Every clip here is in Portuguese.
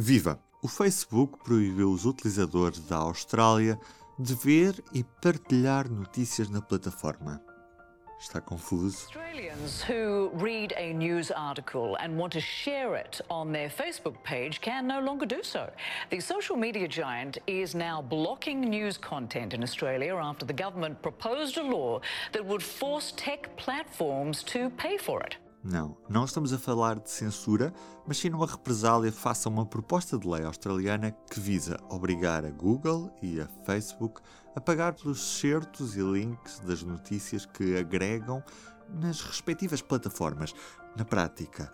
Viva! O Facebook proibiu os utilizadores da Austrália de ver e partilhar notícias na plataforma. Está confuso? Australians who read a news article and want to share it on their Facebook page can no longer do so. The social media giant is now blocking news content in Australia after the government proposed a law that would force tech platforms to pay for it. Não, não estamos a falar de censura, mas sim numa represália face a uma proposta de lei australiana que visa obrigar a Google e a Facebook a pagar pelos certos e links das notícias que agregam nas respectivas plataformas. Na prática,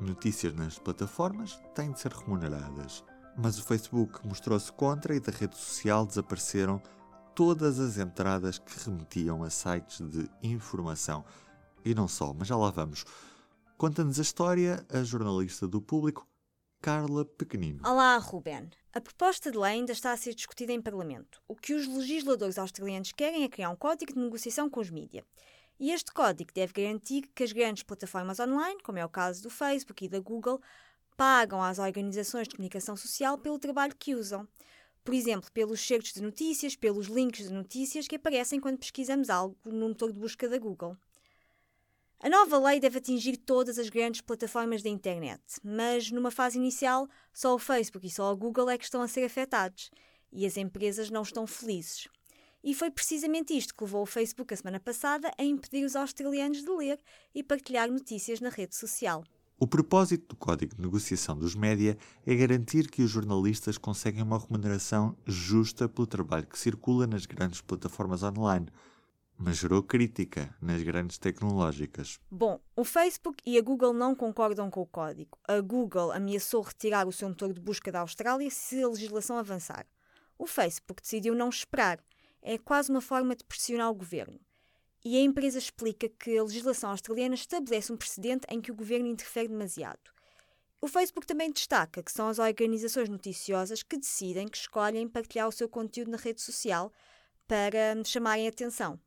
notícias nas plataformas têm de ser remuneradas. Mas o Facebook mostrou-se contra e da rede social desapareceram todas as entradas que remetiam a sites de informação e não só, mas já lá vamos. Conta-nos a história a jornalista do público, Carla Pequenino. Olá, Ruben. A proposta de lei ainda está a ser discutida em Parlamento. O que os legisladores australianos querem é criar um código de negociação com os mídias. E este código deve garantir que as grandes plataformas online, como é o caso do Facebook e da Google, pagam às organizações de comunicação social pelo trabalho que usam. Por exemplo, pelos certos de notícias, pelos links de notícias que aparecem quando pesquisamos algo no motor de busca da Google. A nova lei deve atingir todas as grandes plataformas da internet, mas numa fase inicial só o Facebook e só o Google é que estão a ser afetados e as empresas não estão felizes. E foi precisamente isto que levou o Facebook a semana passada a impedir os australianos de ler e partilhar notícias na rede social. O propósito do Código de Negociação dos Média é garantir que os jornalistas conseguem uma remuneração justa pelo trabalho que circula nas grandes plataformas online mas gerou crítica nas grandes tecnológicas. Bom, o Facebook e a Google não concordam com o código. A Google ameaçou retirar o seu motor de busca da Austrália se a legislação avançar. O Facebook decidiu não esperar. É quase uma forma de pressionar o governo. E a empresa explica que a legislação australiana estabelece um precedente em que o governo interfere demasiado. O Facebook também destaca que são as organizações noticiosas que decidem que escolhem partilhar o seu conteúdo na rede social para chamarem atenção.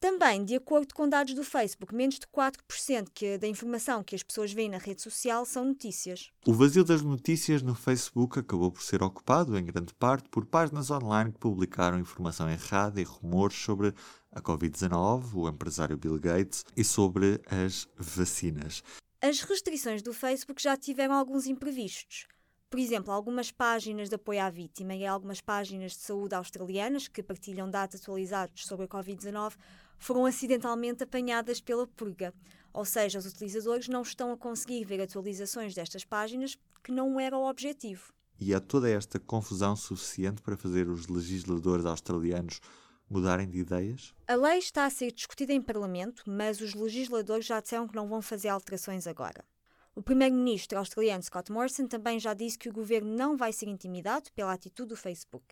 Também, de acordo com dados do Facebook, menos de 4% que, da informação que as pessoas veem na rede social são notícias. O vazio das notícias no Facebook acabou por ser ocupado, em grande parte, por páginas online que publicaram informação errada e rumores sobre a Covid-19, o empresário Bill Gates e sobre as vacinas. As restrições do Facebook já tiveram alguns imprevistos. Por exemplo, algumas páginas de apoio à vítima e algumas páginas de saúde australianas que partilham dados atualizados sobre a Covid-19 foram acidentalmente apanhadas pela purga. Ou seja, os utilizadores não estão a conseguir ver atualizações destas páginas que não era o objetivo. E há toda esta confusão suficiente para fazer os legisladores australianos mudarem de ideias? A lei está a ser discutida em Parlamento, mas os legisladores já disseram que não vão fazer alterações agora. O primeiro-ministro australiano Scott Morrison também já disse que o governo não vai ser intimidado pela atitude do Facebook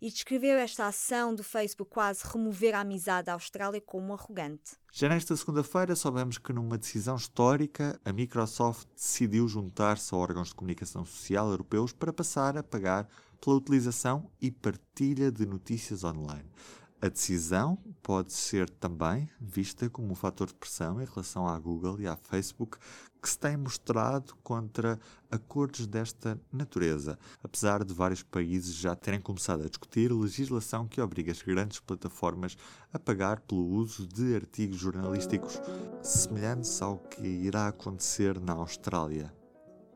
e descreveu esta ação do Facebook quase remover a amizade da Austrália como arrogante. Já nesta segunda-feira soubemos que numa decisão histórica a Microsoft decidiu juntar-se a órgãos de comunicação social europeus para passar a pagar pela utilização e partilha de notícias online. A decisão pode ser também vista como um fator de pressão em relação à Google e à Facebook, que se têm mostrado contra acordos desta natureza, apesar de vários países já terem começado a discutir legislação que obriga as grandes plataformas a pagar pelo uso de artigos jornalísticos semelhantes ao que irá acontecer na Austrália.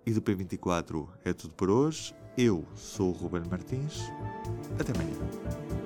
E do P24 é tudo por hoje. Eu sou o Ruben Martins. Até amanhã